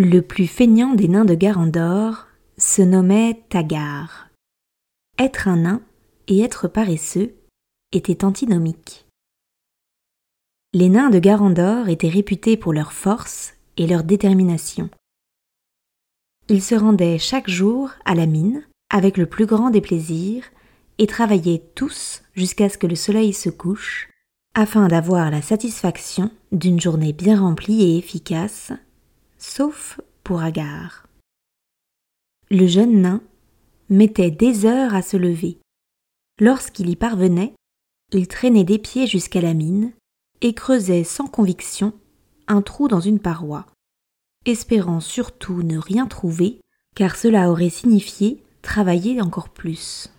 Le plus feignant des nains de Garandor se nommait Tagar. Être un nain et être paresseux était antinomique. Les nains de Garandor étaient réputés pour leur force et leur détermination. Ils se rendaient chaque jour à la mine avec le plus grand des plaisirs et travaillaient tous jusqu'à ce que le soleil se couche afin d'avoir la satisfaction d'une journée bien remplie et efficace sauf pour Agar. Le jeune nain mettait des heures à se lever. Lorsqu'il y parvenait, il traînait des pieds jusqu'à la mine et creusait sans conviction un trou dans une paroi, espérant surtout ne rien trouver, car cela aurait signifié travailler encore plus.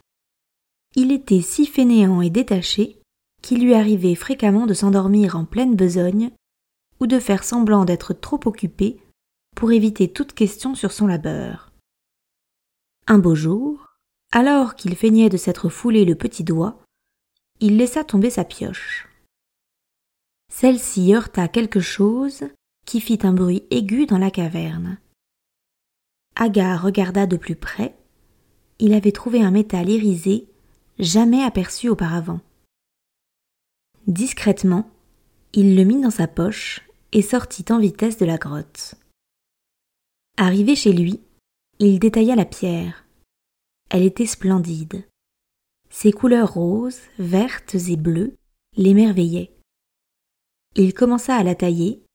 Il était si fainéant et détaché qu'il lui arrivait fréquemment de s'endormir en pleine besogne ou de faire semblant d'être trop occupé pour éviter toute question sur son labeur. Un beau jour, alors qu'il feignait de s'être foulé le petit doigt, il laissa tomber sa pioche. Celle-ci heurta quelque chose qui fit un bruit aigu dans la caverne. Agar regarda de plus près. Il avait trouvé un métal irisé jamais aperçu auparavant. Discrètement, il le mit dans sa poche et sortit en vitesse de la grotte. Arrivé chez lui, il détailla la pierre. Elle était splendide. Ses couleurs roses, vertes et bleues l'émerveillaient. Il commença à la tailler,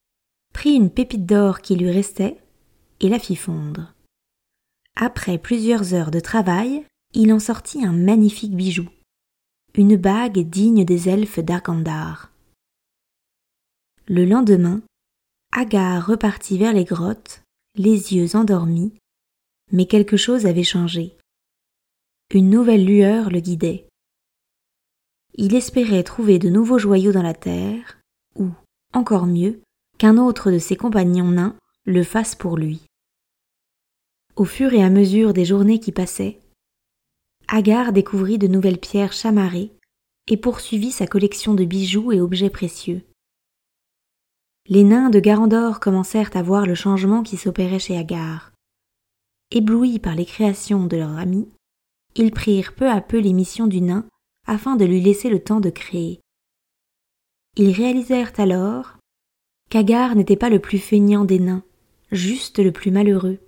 prit une pépite d'or qui lui restait et la fit fondre. Après plusieurs heures de travail, il en sortit un magnifique bijou, une bague digne des elfes d'Argandar. Le lendemain, Agar repartit vers les grottes les yeux endormis, mais quelque chose avait changé. Une nouvelle lueur le guidait. Il espérait trouver de nouveaux joyaux dans la terre, ou, encore mieux, qu'un autre de ses compagnons nains le fasse pour lui. Au fur et à mesure des journées qui passaient, Agar découvrit de nouvelles pierres chamarrées et poursuivit sa collection de bijoux et objets précieux les nains de Garandor commencèrent à voir le changement qui s'opérait chez Agar. Éblouis par les créations de leur ami, ils prirent peu à peu les missions du nain afin de lui laisser le temps de créer. Ils réalisèrent alors qu'Agar n'était pas le plus feignant des nains, juste le plus malheureux.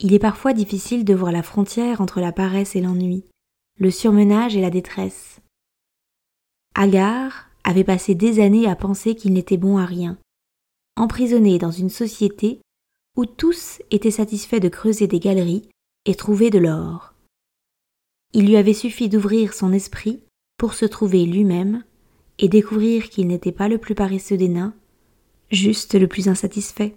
Il est parfois difficile de voir la frontière entre la paresse et l'ennui, le surmenage et la détresse. Agar avait passé des années à penser qu'il n'était bon à rien, emprisonné dans une société où tous étaient satisfaits de creuser des galeries et trouver de l'or. Il lui avait suffi d'ouvrir son esprit pour se trouver lui-même et découvrir qu'il n'était pas le plus paresseux des nains, juste le plus insatisfait.